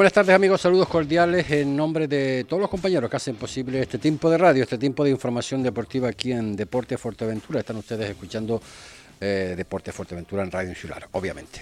buenas tardes amigos, saludos cordiales en nombre de todos los compañeros que hacen posible este tiempo de radio, este tiempo de información deportiva aquí en Deporte Fuerteventura. Están ustedes escuchando eh, Deporte Fuerteventura en Radio Insular, obviamente.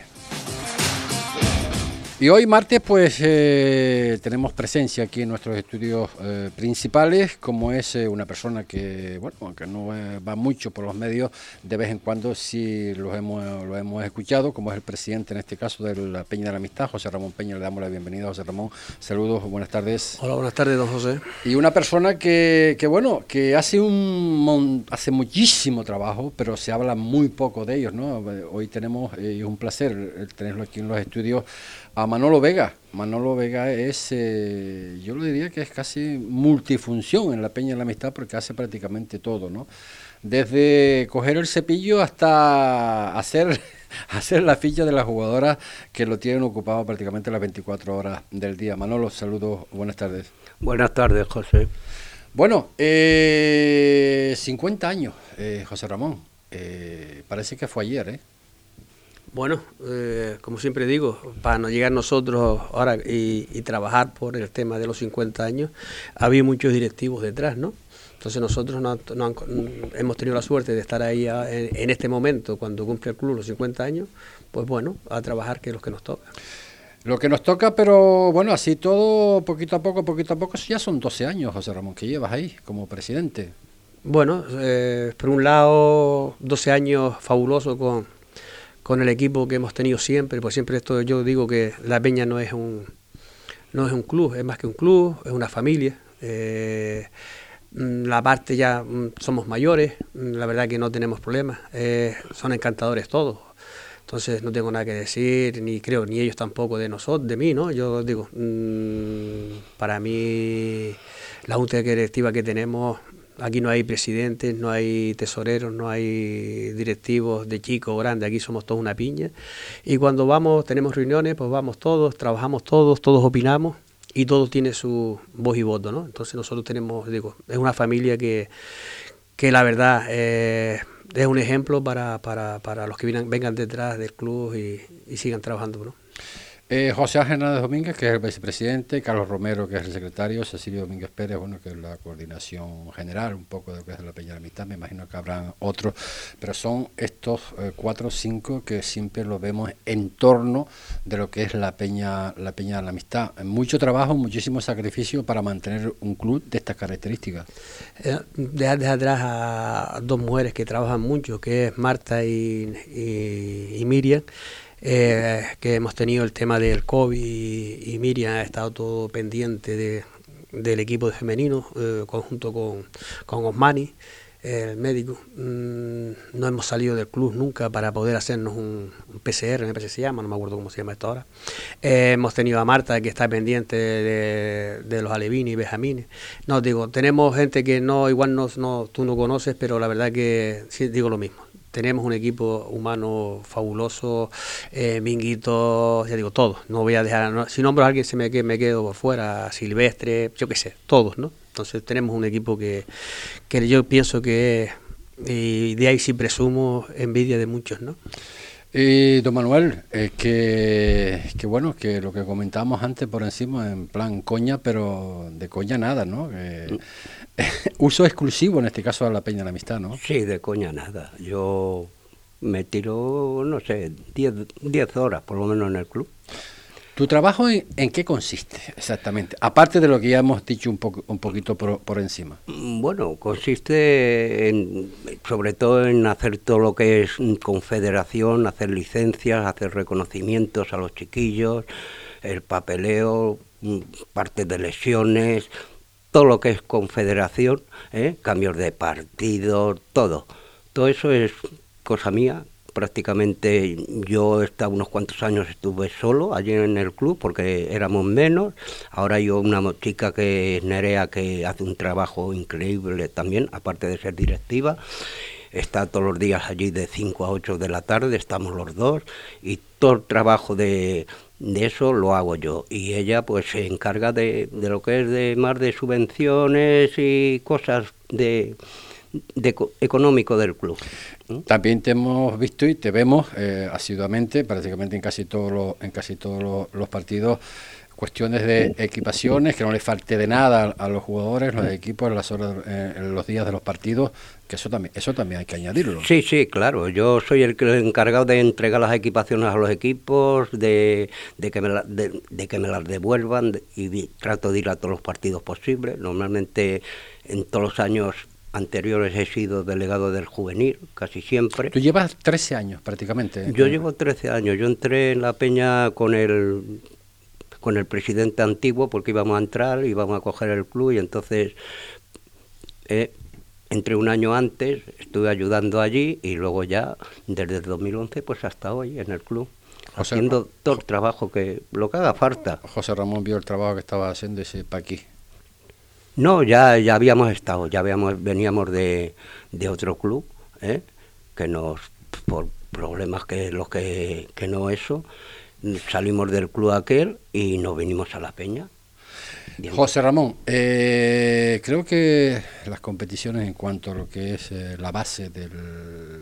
Y hoy martes pues eh, tenemos presencia aquí en nuestros estudios eh, principales, como es eh, una persona que, bueno, aunque no va mucho por los medios, de vez en cuando sí lo hemos, lo hemos escuchado, como es el presidente en este caso de la Peña de la Amistad, José Ramón Peña, le damos la bienvenida José Ramón. Saludos, buenas tardes. Hola, buenas tardes, don José. Y una persona que, que bueno, que hace, un, hace muchísimo trabajo, pero se habla muy poco de ellos, ¿no? Hoy tenemos, y es un placer tenerlo aquí en los estudios, a Manolo Vega. Manolo Vega es, eh, yo lo diría que es casi multifunción en la Peña de la Amistad porque hace prácticamente todo, ¿no? Desde coger el cepillo hasta hacer, hacer la ficha de las jugadoras que lo tienen ocupado prácticamente las 24 horas del día. Manolo, saludos, buenas tardes. Buenas tardes, José. Bueno, eh, 50 años, eh, José Ramón. Eh, parece que fue ayer, ¿eh? Bueno, eh, como siempre digo, para no llegar nosotros ahora y, trabajar por el tema de los 50 años, había muchos directivos detrás, ¿no? Entonces nosotros no, hemos tenido la suerte de estar ahí en, este momento, cuando cumple el club los 50 años, pues bueno, a trabajar que es lo que nos toca. Lo que nos toca, pero bueno, así todo, poquito a poco, poquito a poco, ya son 12 años, José Ramón, que llevas ahí como presidente. Bueno, eh, por un lado, 12 años fabulosos con con el equipo que hemos tenido siempre, pues siempre esto yo digo que La Peña no es un, no es un club, es más que un club, es una familia. Eh, mm, la parte ya mm, somos mayores, mm, la verdad que no tenemos problemas, eh, son encantadores todos. Entonces no tengo nada que decir, ni creo, ni ellos tampoco de nosotros, de mí, ¿no? Yo digo, para mí la junta directiva que tenemos Aquí no hay presidentes, no hay tesoreros, no hay directivos de chico o grande, aquí somos todos una piña. Y cuando vamos, tenemos reuniones, pues vamos todos, trabajamos todos, todos opinamos y todo tiene su voz y voto, ¿no? Entonces nosotros tenemos, digo, es una familia que, que la verdad eh, es un ejemplo para, para, para los que vengan, detrás del club y, y sigan trabajando, ¿no? Eh, José Hernández Domínguez, que es el vicepresidente, Carlos Romero, que es el secretario, Cecilio Domínguez Pérez, bueno, que es la coordinación general, un poco de lo que es la Peña de la Amistad, me imagino que habrán otros, pero son estos eh, cuatro o cinco que siempre lo vemos en torno de lo que es la Peña, la Peña de la Amistad. Mucho trabajo, muchísimo sacrificio para mantener un club de estas características. Eh, dejar de atrás a dos mujeres que trabajan mucho, que es Marta y Miriam, eh, que hemos tenido el tema del COVID y, Miriam ha estado todo pendiente de, del equipo de femenino, eh, conjunto con, con Osmani, el médico. Mm, no hemos salido del club nunca para poder hacernos un, PCR, me parece se llama, no me acuerdo cómo se llama esto ahora. Eh, hemos tenido a Marta que está pendiente de, los alevines y benjamines. No, digo, tenemos gente que no, igual no, no, tú no conoces, pero la verdad que sí digo lo mismo tenemos un equipo humano fabuloso, eh, Minguito, ya digo, todos. No voy a dejar, si nombro a alguien se me, me quedo por fuera, Silvestre, yo qué sé, todos, ¿no? Entonces tenemos un equipo que, que yo pienso que y de ahí sí presumo envidia de muchos, ¿no? Y don Manuel, es que, que, bueno, que lo que comentábamos antes por encima, en plan coña, pero de coña nada, ¿no? uso exclusivo en este caso a la Peña de la Amistad, ¿no? Sí, de coña nada. Yo me tiro, no sé, 10 horas por lo menos en el club. ¿Tu trabajo en, qué consiste exactamente? Aparte de lo que ya hemos dicho un, poco, un poquito por, encima. Mm, bueno, consiste en, sobre todo en hacer todo lo que es confederación, hacer licencias, hacer reconocimientos a los chiquillos, el papeleo, mm, parte de lesiones, todo lo que es confederación, ¿eh? cambios de partido, todo. Todo eso es cosa mía. Prácticamente yo estaba unos cuantos años estuve solo allí en el club porque éramos menos. Ahora yo una chica que es Nerea que hace un trabajo increíble también, aparte de ser directiva está todos los días allí de 5 a 8 de la tarde, estamos los dos, y todo el trabajo de, de eso lo hago yo y ella pues se encarga de, de lo que es de más de subvenciones y cosas de, de económico del club. También te hemos visto y te vemos eh, asiduamente, prácticamente en casi todos los, en casi todos los, partidos cuestiones de equipaciones, que no le falte de nada a, los jugadores, los equipos, en, las horas, eh, en los días de los partidos, que eso también, eso también hay que añadirlo. Sí, sí, claro. Yo soy el, encargado de entregar las equipaciones a los equipos, de, que, me de, que me las devuelvan y trato de ir a todos los partidos posibles. Normalmente en todos los años anteriores he sido delegado del juvenil, casi siempre. Tú llevas 13 años prácticamente. Yo llevo 13 años. Yo entré en la peña con el con el presidente antiguo porque íbamos a entrar, íbamos a coger el club y entonces eh, entré un año antes, estuve ayudando allí y luego ya desde el 2011 pues hasta hoy en el club. haciendo todo el trabajo que lo que haga falta. José Ramón vio el trabajo que estaba haciendo ese para aquí. No, ya, ya habíamos estado, ya habíamos, veníamos de, de otro club, ¿eh? que nos, por problemas que los que, que no eso, salimos del club aquel y nos vinimos a la peña. José Ramón, eh, creo que las competiciones en cuanto a lo que es eh, la base de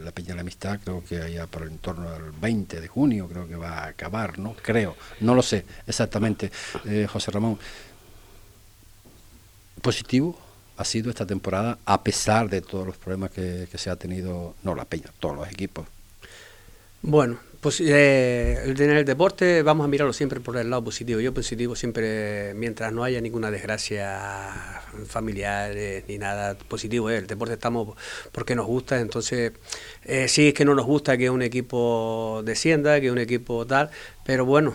la Peña de la Amistad, creo que allá por el torno del 20 de junio creo que va a acabar, ¿no? Creo, no lo sé exactamente, José Ramón positivo ha sido esta temporada, a pesar de todos los problemas que, se ha tenido, no la Peña, todos los equipos. Bueno, pues eh, en el deporte vamos a mirarlo siempre por el lado positivo. Yo positivo siempre, mientras no haya ninguna desgracia familiar ni nada positivo, el deporte estamos porque nos gusta, entonces eh, sí es que no nos gusta que un equipo descienda, que un equipo tal, pero bueno,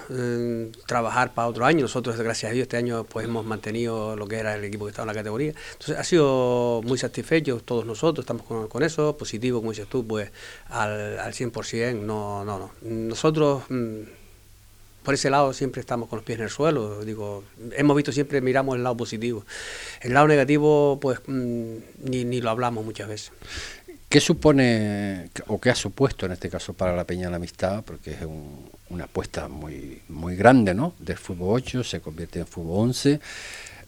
trabajar para otro año. Nosotros, gracias a Dios, este año pues hemos mantenido lo que era el equipo que estaba en la categoría. Entonces ha sido muy satisfecho todos nosotros, estamos con, eso, positivo, como dices tú, pues al, al 100%, no, no, no. Nosotros... Mm, por ese lado siempre estamos con los pies en el suelo. Digo, hemos visto siempre, miramos el lado positivo. El lado negativo, pues mm, ni, ni lo hablamos muchas veces. ¿Qué supone o qué ha supuesto en este caso para la Peña de la Amistad? Porque es una apuesta muy, muy grande, ¿no? Del fútbol 8 se convierte en fútbol 11,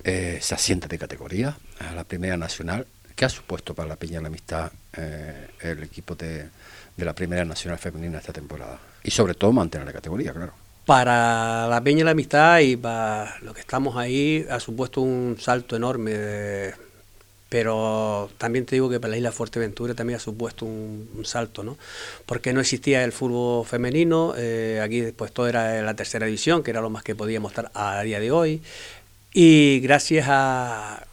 eh, se asienta de categoría a la Primera Nacional. ¿Qué ha supuesto para la Peña la Amistad eh, el equipo de, de la Primera Nacional Femenina esta temporada? Y sobre todo mantener la categoría, claro. Para la Peña de la Amistad y para los que estamos ahí ha supuesto un salto enorme de pero también te digo que para la isla Fuerteventura también ha supuesto un, salto, ¿no? Porque no existía el fútbol femenino, eh, aquí pues todo era la tercera división, que era lo más que podíamos estar a día de hoy, y gracias a,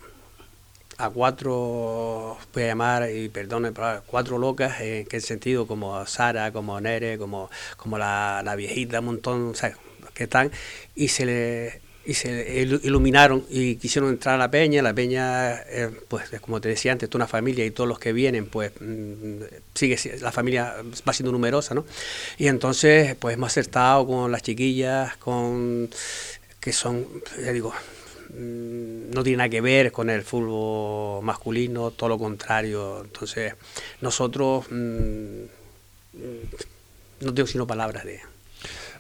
a cuatro, voy a llamar, y perdone, cuatro locas, en qué sentido, como Sara, como Nere, como, como la, la viejita, un montón, o sea, que están, y se le y se iluminaron y quisieron entrar a la peña. La peña, eh, pues como te decía antes, toda una familia y todos los que vienen, pues mm, sigue la familia va siendo numerosa, ¿no? Y entonces, pues hemos acertado con las chiquillas, con que son, ya digo, mm, no tiene nada que ver con el fútbol masculino, todo lo contrario. Entonces, nosotros mm, no tengo sino palabras de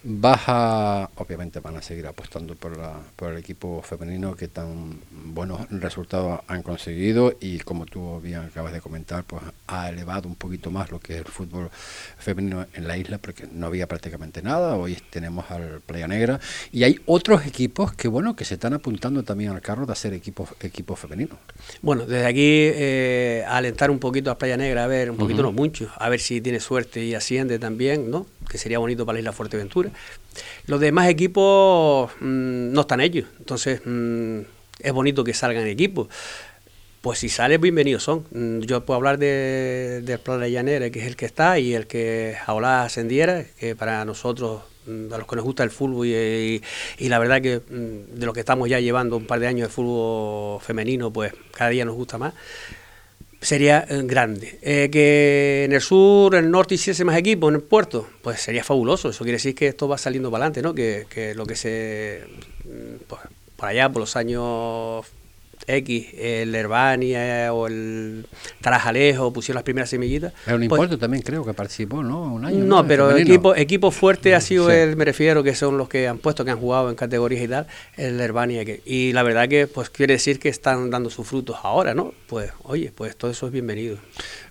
Baja, obviamente van a seguir apostando por, la, por el equipo femenino que tan buenos resultados han conseguido y como tú bien acabas de comentar, pues ha elevado un poquito más lo que es el fútbol femenino en la isla porque no había prácticamente nada. Hoy tenemos al Playa Negra y hay otros equipos que bueno que se están apuntando también al carro de hacer equipos equipos femeninos. Bueno, desde aquí eh, alentar un poquito a Playa Negra, a ver, un poquito no mucho, a ver si tiene suerte y asciende también, ¿no? Que sería bonito para la isla Fuerteventura los demás equipos mm, no están ellos, entonces mm, es bonito que salgan equipos. Pues si sale, bienvenidos son. Mm, yo puedo hablar del de Plan de Llanera, que es el que está, y el que ahora ascendiera, que para nosotros, a los que nos gusta el fútbol, y, y, la verdad que de lo que estamos ya llevando un par de años de fútbol femenino, pues cada día nos gusta más sería eh, grande. Eh, que en el sur, en el norte hiciese más equipos, en el puerto, pues sería fabuloso. Eso quiere decir que esto va saliendo para adelante, ¿no? Que, que lo que se. Mm, pues, por allá, por los años X, el Herbania o el Tarajalejo pusieron las primeras semillitas. Pero un pues, también creo que participó, ¿no? Un año. No, pero equipo, equipo fuerte ha sido el, me refiero, que son los que han puesto, que han jugado en categorías y tal, el Herbania. y la verdad que pues quiere decir que están dando sus frutos ahora, ¿no? Pues oye, pues todo eso es bienvenido.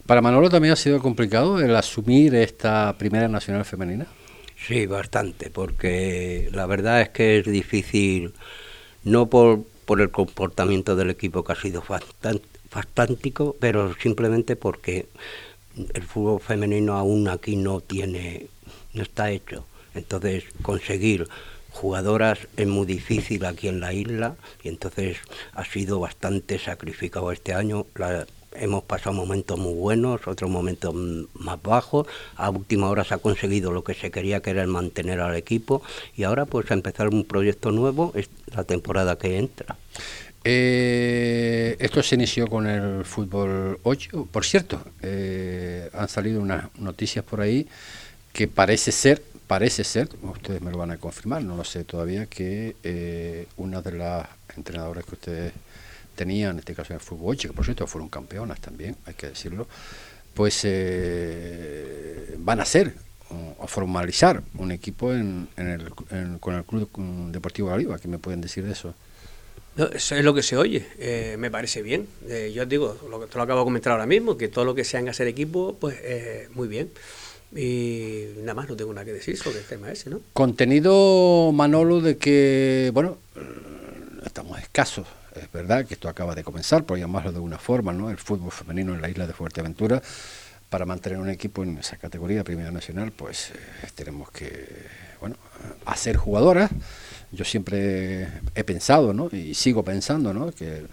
Para Manolo también ha sido complicado el asumir esta primera nacional femenina. Sí, bastante, porque la verdad es que es difícil, no por, por el comportamiento del equipo que ha sido fantástico, pero simplemente porque el fútbol femenino aún aquí no tiene, no está hecho. Entonces, conseguir jugadoras es muy difícil aquí en la isla y entonces ha sido bastante sacrificado este año. Hemos pasado momentos muy buenos, otros momentos más bajos. A última hora se ha conseguido lo que se quería, que era el mantener al equipo. Y ahora pues a empezar un proyecto nuevo, es la temporada que entra. Eh, esto se inició con el fútbol 8. Por cierto, eh, han salido unas noticias por ahí que parece ser, parece ser, ustedes me lo van a confirmar, no lo sé todavía, que eh, una de las entrenadoras que ustedes tenían, en este caso en el fútbol 8, que por cierto fueron campeonas también, hay que decirlo, pues van a ser o formalizar un equipo en, el, con el Club Deportivo Galiba. ¿Qué me pueden decir de eso? eso es lo que se oye, eh, me parece bien. Eh, yo digo, lo que te lo acabo de comentar ahora mismo, que todo lo que sean hacer equipo, pues eh, muy bien. Y nada más, no tengo nada que decir sobre el tema ese, ¿no? Contenido, Manolo, de que, bueno, estamos escasos. Es verdad que esto acaba de comenzar, por llamarlo de una forma, ¿no? El fútbol femenino en la isla de Fuerteventura. Para mantener un equipo en esa categoría, Primera Nacional, pues tenemos que, bueno, hacer jugadoras yo siempre he pensado, ¿no? y sigo pensando, ¿no? que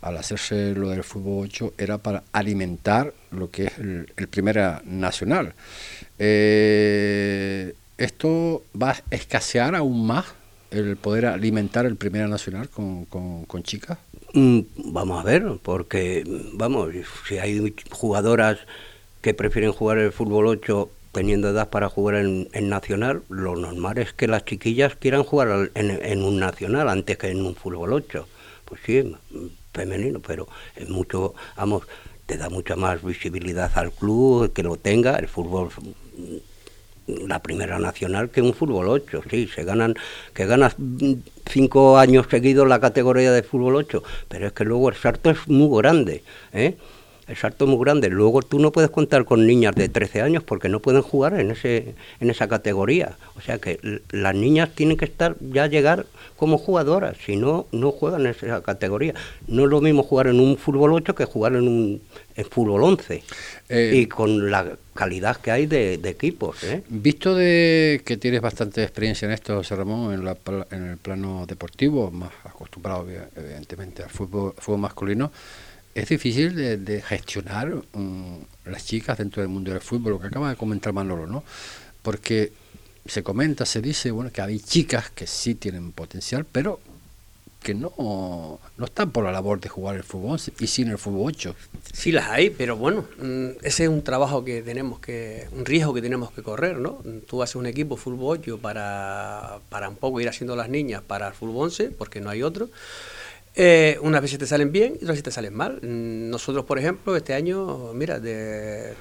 al hacerse lo del fútbol 8 era para alimentar lo que es el, Primera Nacional. Eh, ¿Esto va a escasear aún más el poder alimentar el Primera Nacional con, con chicas? Mm, vamos a ver, porque, vamos, si hay jugadoras que prefieren jugar el fútbol 8 teniendo edad para jugar en, Nacional, lo normal es que las chiquillas quieran jugar en, un Nacional antes que en un fútbol 8. Pues sí, femenino, pero es mucho, vamos, te da mucha más visibilidad al club, que lo tenga, el fútbol la primera nacional que un fútbol 8, sí, se ganan, que ganas cinco años seguidos la categoría de fútbol 8, pero es que luego el salto es muy grande, ¿eh? El salto es muy grande. Luego tú no puedes contar con niñas de 13 años porque no pueden jugar en ese en esa categoría. O sea que las niñas tienen que estar ya llegar como jugadoras, si no no juegan en esa categoría. No es lo mismo jugar en un fútbol 8 que jugar en un fútbol 11. Eh, y con la calidad que hay de, equipos. ¿eh? Visto de que tienes bastante experiencia en esto, José Ramón, en, la, en el plano deportivo, más acostumbrado evidentemente al fútbol, fútbol masculino, es difícil de, gestionar mm, las chicas dentro del mundo del fútbol, lo que acaba de comentar Manolo, ¿no? Porque se comenta, se dice, bueno, que hay chicas que sí tienen potencial, pero que no, no están por la labor de jugar el fútbol y sin el fútbol 8. Sí las hay, pero bueno, mm, ese es un trabajo que tenemos que, un riesgo que tenemos que correr, ¿no? Tú haces un equipo fútbol 8 para, para un poco ir haciendo las niñas para el fútbol 11, porque no hay otro. Eh, unas veces te salen bien y otras veces te salen mal. Nosotros, por ejemplo, este año, mira, de,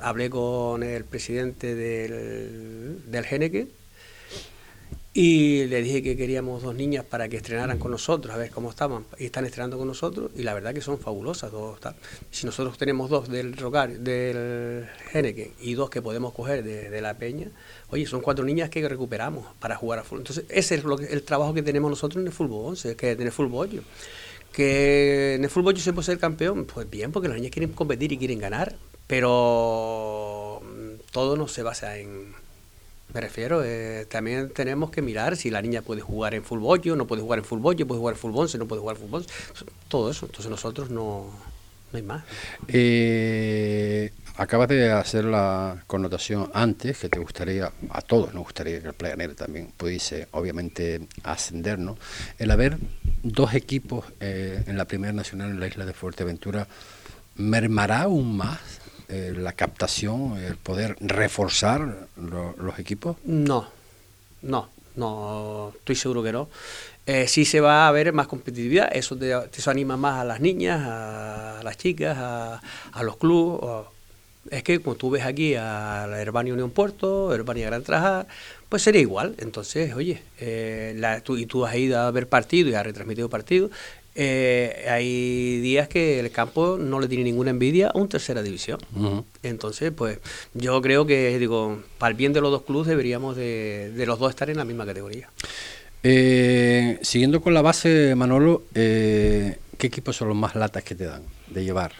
hablé con el presidente del, del Geneke y le dije que queríamos dos niñas para que estrenaran con nosotros, a ver cómo estaban. Y están estrenando con nosotros y la verdad que son fabulosas. Dos, Si nosotros tenemos dos del Rogar, del Geneke y dos que podemos coger de, la Peña, Oye, son cuatro niñas que recuperamos para jugar a fútbol. Entonces, ese es lo el trabajo que tenemos nosotros en el fútbol 11, que en el fútbol Que en el fútbol yo se puede ser campeón, pues bien, porque las niñas quieren competir y quieren ganar, pero mm, todo no se basa en... Me refiero, eh, también tenemos que mirar si la niña puede jugar en fútbol, no puede jugar en fútbol, puede jugar en fútbol 11, no puede jugar en fútbol, todo eso. Entonces nosotros no, no hay más. Eh, acabas de hacer la connotación antes que te gustaría, a todos nos gustaría que el Playa también pudiese, obviamente, ascender, ¿no? El haber dos equipos eh, en la Primera Nacional en la isla de Fuerteventura, ¿mermará aún más eh, la captación, el poder reforzar los equipos? No, no, no, estoy seguro que no. Eh, sí se va a ver más competitividad, eso, te, eso anima más a las niñas, a, las chicas, a, a los clubes Es que como tú ves aquí a la Herbania Unión Puerto, Herbania Gran Trajar, pues sería igual. Entonces, oye, eh, y tú has ido a ver partido y has retransmitido partido, eh, hay días que el campo no le tiene ninguna envidia a un tercera división. Entonces, pues yo creo que, digo, para el bien de los dos clubes deberíamos de, los dos estar en la misma categoría. Eh, siguiendo con la base, Manolo, eh, ¿qué equipos son los más latas que te dan de llevar?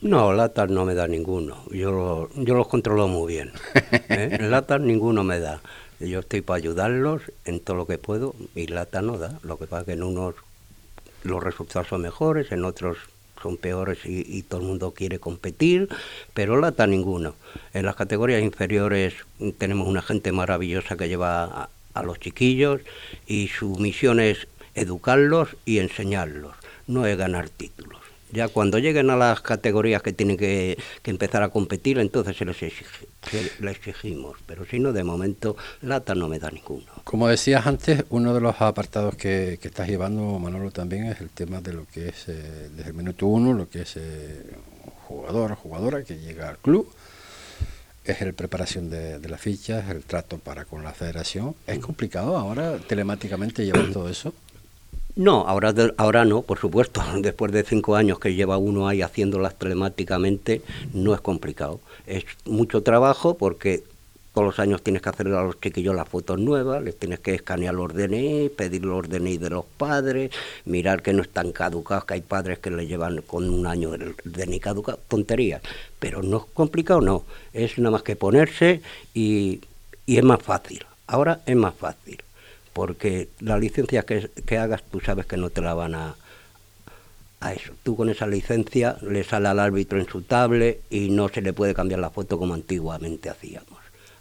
No, latas no me da ninguno. Yo, yo los controlo muy bien. Latas ninguno me da. Yo estoy para ayudarlos en todo lo que puedo y lata no da. Lo que pasa es que en unos los resultados son mejores, en otros son peores y, todo el mundo quiere competir, pero lata ninguno. En las categorías inferiores tenemos una gente maravillosa que lleva a los chiquillos y su misión es educarlos y enseñarlos, no es ganar títulos. Ya cuando lleguen a las categorías que tienen que, empezar a competir, entonces se les, exigimos. Pero si no, de momento, lata no me da ninguno. Como decías antes, uno de los apartados que, estás llevando, Manolo, también es el tema de lo que es, eh, desde el minuto uno, lo que es eh, jugador o jugadora que llega al club. Es el preparación de, de las fichas, el trato para con la federación. ¿Es complicado ahora telemáticamente llevar todo eso? No, ahora, ahora no, por supuesto. Después de cinco años que lleva uno ahí haciéndolas telemáticamente, no es complicado. Es mucho trabajo porque todos los años tienes que hacer a los chiquillos las fotos nuevas, les tienes que escanear los DNI, pedir los DNI de los padres, mirar que no están caducados, que hay padres que le llevan con un año el DNI caducado, tonterías. Pero no es complicado, no. Es nada más que ponerse y, y es más fácil. Ahora es más fácil porque la licencia que, hagas tú sabes que no te la van a, a eso. Tú con esa licencia le sale al árbitro tablet y no se le puede cambiar la foto como antiguamente hacíamos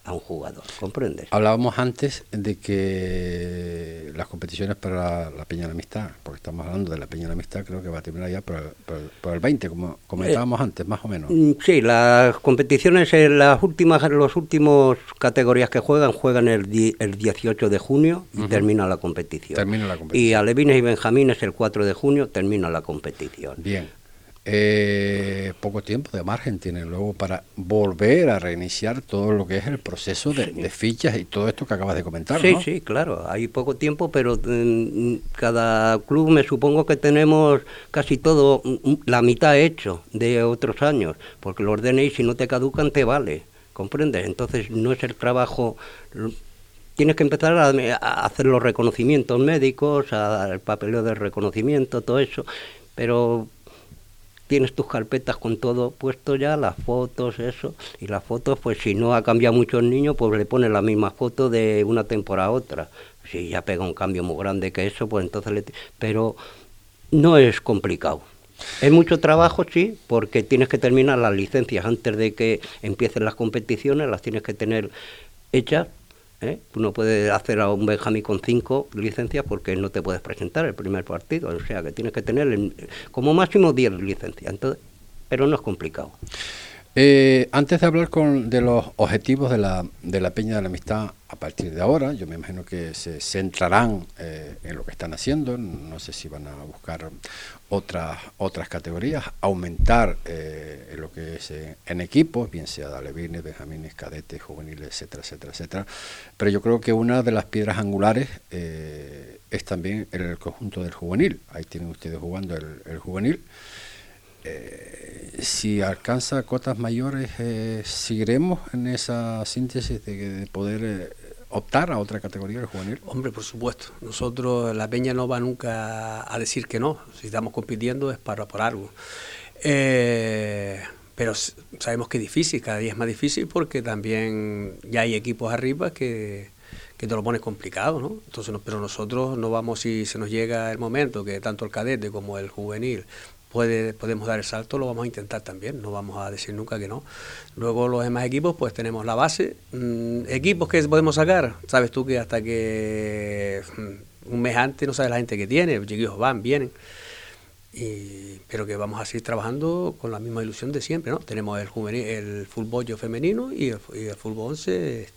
a un jugador, ¿comprendes? Hablábamos antes de que las competiciones para la Peña de la Amistad, porque estamos hablando de la Peña de la Amistad, creo que va a terminar ya por, el 20, como comentábamos eh, antes, más o menos. Mm, sí, las competiciones, en las últimas, los últimos categorías que juegan, juegan el, el 18 de junio y termina la competición. Termina la competición. Y Alevines y Benjamines el 4 de junio termina la competición. Bien eh, poco tiempo de margen tienen luego para volver a reiniciar todo lo que es el proceso de, fichas y todo esto que acabas de comentar. Sí, sí, claro, hay poco tiempo, pero mm, cada club me supongo que tenemos casi todo, mm, mm, la mitad hecho de otros años, porque los DNI si no te caducan te vale, ¿comprendes? Entonces no es el trabajo tienes que empezar a, hacer los reconocimientos médicos, el papeleo de reconocimiento, todo eso, pero tienes tus carpetas con todo puesto ya, las fotos, eso, y las fotos, pues si no ha cambiado mucho el niño, pues le pones la misma foto de una temporada a otra. Si ya pega un cambio muy grande que eso, pues entonces le... Pero no es complicado. Es mucho trabajo, sí, porque tienes que terminar las licencias antes de que empiecen las competiciones, las tienes que tener hechas ¿eh? Tú no puedes hacer a un Benjamín con cinco licencias porque no te puedes presentar el primer partido. O sea que tienes que tener como máximo diez licencias. Entonces, pero no es complicado. Eh, antes de hablar con, de los objetivos de la, de la Peña de la Amistad a partir de ahora, yo me imagino que se centrarán eh, en lo que están haciendo, no sé si van a buscar otras otras categorías, aumentar eh, en lo que es en equipos, bien sea de alevines, benjamines, cadetes, juveniles, etcétera, etcétera, etcétera. Pero yo creo que una de las piedras angulares es también el conjunto del juvenil. Ahí tienen ustedes jugando el juvenil. Eh, si alcanza cotas mayores, eh, ¿seguiremos en esa síntesis de, poder eh, optar a otra categoría del juvenil? Hombre, por supuesto. Nosotros, la Peña no va nunca a decir que no. Si estamos compitiendo es para por algo. pero sabemos que es difícil, cada día es más difícil porque también ya hay equipos arriba que, que te lo pones complicado, ¿no? Entonces, pero nosotros no vamos, si se nos llega el momento que tanto el cadete como el juvenil podemos dar el salto, lo vamos a intentar también, no vamos a decir nunca que no. Luego los demás equipos, pues tenemos la base, mm, equipos que podemos sacar, sabes tú que hasta que mm, un mes antes no sabes la gente que tiene, los chiquillos van, vienen. Y, pero que vamos a seguir trabajando con la misma ilusión de siempre, ¿no? Tenemos el, el fútbol femenino y el, fútbol 11,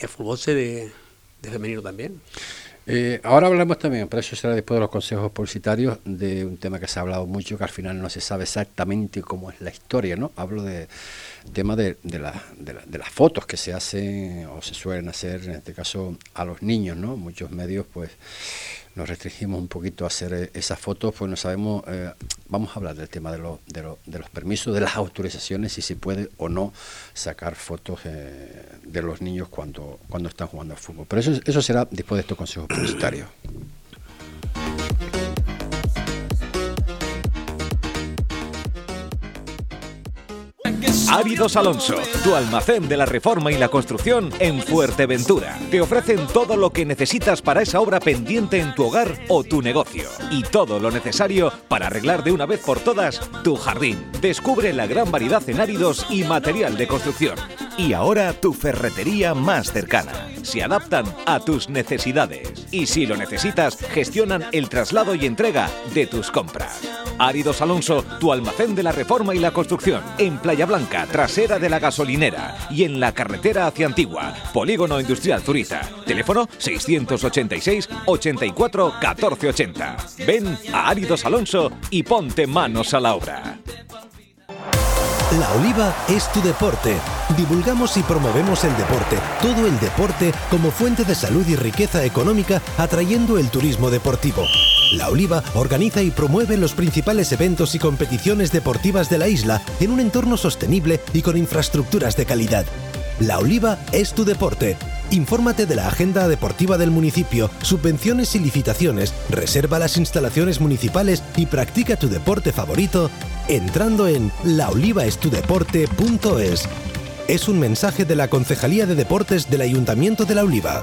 el fútbol 11 de, de femenino también. Eh, ahora hablamos también, pero eso será después de los consejos publicitarios, de un tema que se ha hablado mucho, que al final no se sabe exactamente cómo es la historia, ¿no? Hablo de tema de, de, de, las fotos que se hacen o se suelen hacer, en este caso, a los niños, ¿no? Muchos medios, pues, nos restringimos un poquito a hacer eh, esas fotos, pues no sabemos, eh, vamos a hablar del tema de, de, de, los permisos, de las autorizaciones, si se puede o no sacar fotos eh, de los niños cuando, cuando están jugando al fútbol. Pero eso, eso será después de estos consejos publicitarios. Áridos Alonso, tu almacén de la reforma y la construcción en Fuerteventura. Te ofrecen todo lo que necesitas para esa obra pendiente en tu hogar o tu negocio. Y todo lo necesario para arreglar de una vez por todas tu jardín. Descubre la gran variedad en áridos y material de construcción. Y ahora tu ferretería más cercana. Se adaptan a tus necesidades. Y si lo necesitas, gestionan el traslado y entrega de tus compras. Áridos Alonso, tu almacén de la reforma y la construcción. En Playa Blanca, trasera de la gasolinera. Y en la carretera hacia Antigua, Polígono Industrial Zuriza. Teléfono 686 84 1480. Ven a Áridos Alonso y ponte manos a la obra. La Oliva es tu deporte. Divulgamos y promovemos el deporte, todo el deporte como fuente de salud y riqueza económica, atrayendo el turismo deportivo. La Oliva organiza y promueve los principales eventos y competiciones deportivas de la isla en un entorno sostenible y con infraestructuras de calidad. La Oliva es tu deporte. Infórmate de la agenda deportiva del municipio, subvenciones y licitaciones, reserva las instalaciones municipales y practica tu deporte favorito entrando en laolivaestudeporte.es. Es un mensaje de la Concejalía de Deportes del Ayuntamiento de La Oliva.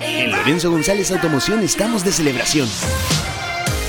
En Lorenzo González Automoción estamos de celebración.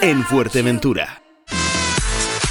en Fuerteventura.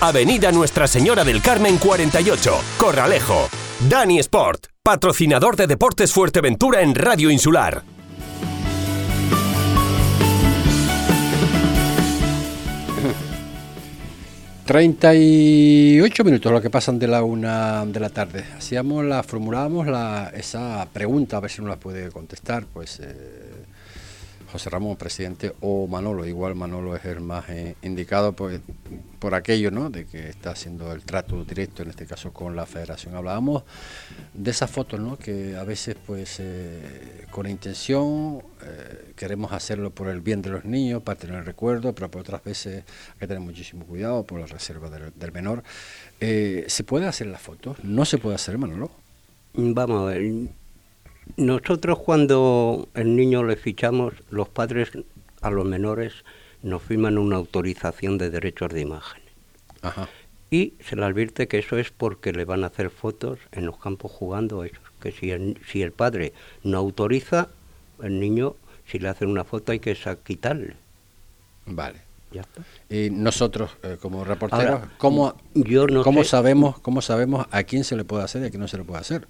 Avenida Nuestra Señora del Carmen 48, Corralejo. Dani Sport, patrocinador de Deportes Fuerteventura en Radio Insular. Treinta y ocho minutos lo que pasan de la una de la tarde. Hacíamos la, formulábamos la, esa pregunta, a ver si nos la puede contestar, pues eh, José Ramón, presidente, o Manolo. Igual Manolo es el más eh, indicado pues, por aquello, ¿no? De que está haciendo el trato directo, en este caso con la federación. Hablábamos de esas fotos, ¿no? Que a veces, pues, eh, con intención eh, queremos hacerlo por el bien de los niños, para tener recuerdo, pero por otras veces hay que tener muchísimo cuidado por la reserva del, del menor. ¿Se puede hacer las fotos? ¿No se puede hacer, Manolo? Vamos a ver nosotros cuando el niño le fichamos, los padres a los menores nos firman una autorización de derechos de imagen. Y se le advierte que eso es porque le van a hacer fotos en los campos jugando ellos. Que si el, si el padre no autoriza, el niño, si le hacen una foto hay que quitarle. Vale. Y nosotros, eh, como reporteros, ¿cómo, sabemos, ¿cómo sabemos a quién se le puede hacer y a quién no se le puede hacer?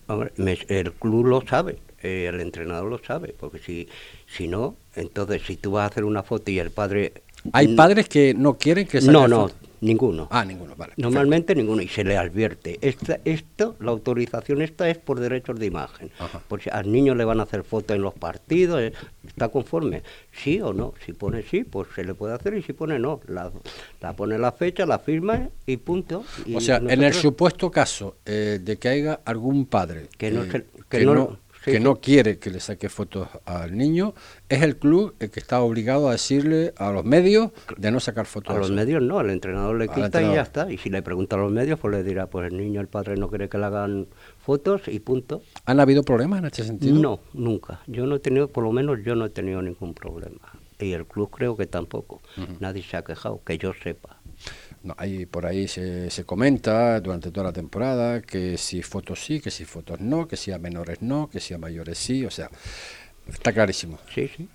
el club lo sabe. eh, el entrenador lo sabe, porque si, si no, entonces si tú vas a hacer una foto y el padre... Hay padres que no quieren que No, no, Ninguno. Ah, ninguno, vale. Normalmente ninguno. Y se le advierte. Esta, esto, la autorización esta es por derechos de imagen. Porque al niño le van a hacer fotos en los partidos. Eh, ¿Está conforme? Sí o no. Si pone sí, pues se le puede hacer. Y si pone no, la, la pone la fecha, la firma y punto. o sea, en el supuesto caso eh, de que haya algún padre que no, eh, que, no que no quiere que le saque fotos al niño, es el club el que está obligado a decirle a los medios de no sacar fotos. A los medios no, al entrenador le quita y ya está. Y si le pregunta a los medios, pues le dirá, pues el niño, el padre no quiere que le hagan fotos y punto. ¿Han habido problemas en este sentido? No, nunca. Yo no he tenido, por lo menos yo no he tenido ningún problema. Y el club creo que tampoco. Nadie se ha quejado, que yo sepa. No, ahí, por ahí se, se, comenta durante toda la temporada que si fotos sí, que si fotos no, que si a menores no, que si a mayores sí, o sea, está clarísimo. Sí, sí.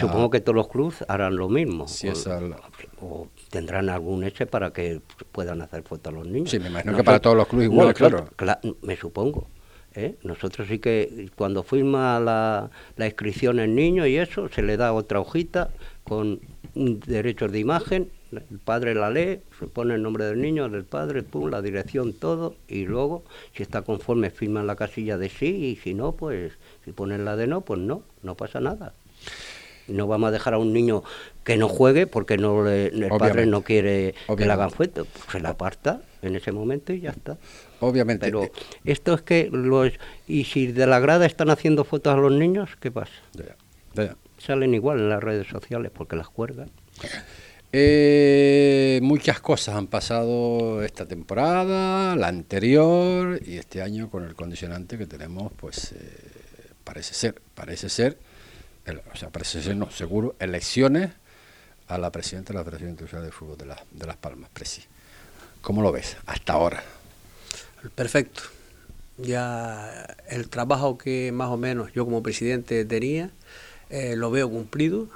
Supongo que todos los clubes harán lo mismo. o, tendrán algún ese para que puedan hacer fotos a los niños. Sí, me imagino que para todos los clubes igual, claro. Me supongo. ¿eh? Nosotros sí que cuando firma la, la inscripción en niño y eso, se le da otra hojita con derechos de imagen el padre la lee, se pone el nombre del niño, del padre, pum, la dirección, todo, y luego, si está conforme, firma en la casilla de sí, y si no, pues, si ponen la de no, pues no, no pasa nada. No vamos a dejar a un niño que no juegue porque no el padre no quiere que le hagan fuerte, pues se la aparta en ese momento y ya está. Obviamente. Pero esto es que los... Y si de la grada están haciendo fotos a los niños, ¿qué pasa? Salen igual en las redes sociales porque las cuelgan. Eh, muchas cosas han pasado esta temporada, la anterior y este año con el condicionante que tenemos, pues eh, parece ser, parece ser, o sea, parece ser, no, seguro, elecciones a la presidenta de la Federación Internacional de Fútbol de, de Las Palmas, Presi. ¿Cómo lo ves hasta ahora? Perfecto. Ya el trabajo que más o menos yo como presidente tenía, eh, lo veo cumplido.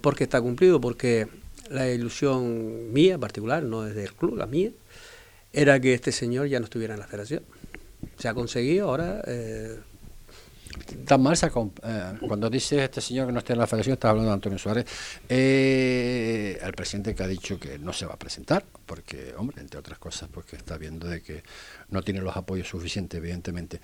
¿Por qué está cumplido? Porque la ilusión mía particular, no desde el club, la mía, era que este señor ya no estuviera en la federación. Se ha conseguido ahora... Eh, Tan mal eh, cuando dice este señor que no está en la federación, está hablando de Antonio Suárez, eh, el presidente que ha dicho que no se va a presentar, porque, hombre, entre otras cosas, porque está viendo de que no tiene los apoyos suficientes, evidentemente.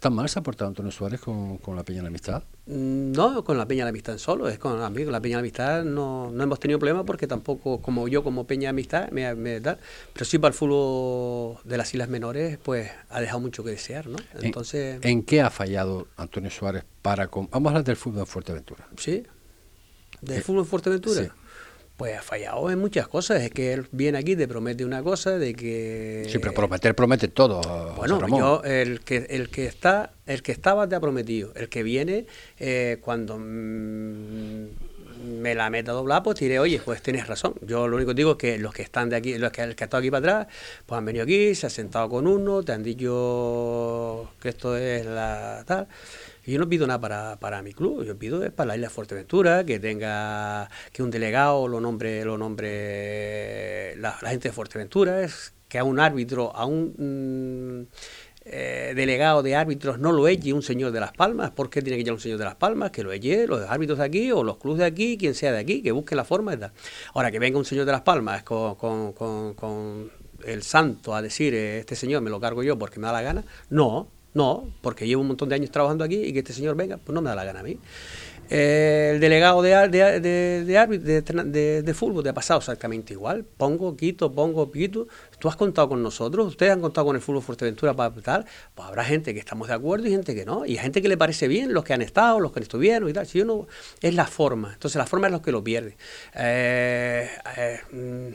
¿Tan mal se ha portado Antonio Suárez con, la Peña de la Amistad? Mm, no, con la Peña de la Amistad solo, es con amigos. La Peña de la Amistad no, no hemos tenido problemas porque tampoco, como yo como Peña de Amistad, me, me da, pero sí para el fútbol de las Islas Menores, pues ha dejado mucho que desear, ¿no? Entonces... ¿En, qué ha fallado Antonio Suárez para... Con, vamos a hablar del fútbol de Fuerteventura. Sí, del eh, fútbol de Fuerteventura. Sí pues ha fallado en muchas cosas. Es que él viene aquí, te promete una cosa, de que... Sí, pero prometer promete todo. Bueno, yo, el que, el que está, el que estaba te ha prometido. El que viene, eh, cuando mm, me la meta doblar, pues diré, oye, pues tienes razón. Yo lo único que digo es que los que están de aquí, los que, el que ha estado aquí para atrás, pues han venido aquí, se han sentado con uno, te han dicho que esto es la tal yo no pido nada para, para mi club, yo pido es para la isla Fuerteventura, que tenga, que un delegado lo nombre, lo nombre la, gente de Fuerteventura, es que a un árbitro, a un mm, eh, delegado de árbitros no lo eche un señor de Las Palmas, ¿por qué tiene que llegar un señor de Las Palmas? Que lo eche los árbitros de aquí o los clubes de aquí, quien sea de aquí, que busque la forma de Ahora, que venga un señor de Las Palmas con, con, con, con el santo a decir, este señor me lo cargo yo porque me da la gana, no, no, porque llevo un montón de años trabajando aquí y que este señor venga, pues no me da la gana a mí. Eh, el delegado de, de, de, de, fútbol te ha pasado exactamente igual. Pongo, quito, pongo, quito. Tú has contado con nosotros, ustedes han contado con el fútbol Fuerteventura para tal. Pues habrá gente que estamos de acuerdo y gente que no. Y gente que le parece bien, los que han estado, los que estuvieron y tal. Si uno, es la forma. Entonces la forma es lo que lo pierde. Eh, eh, mm,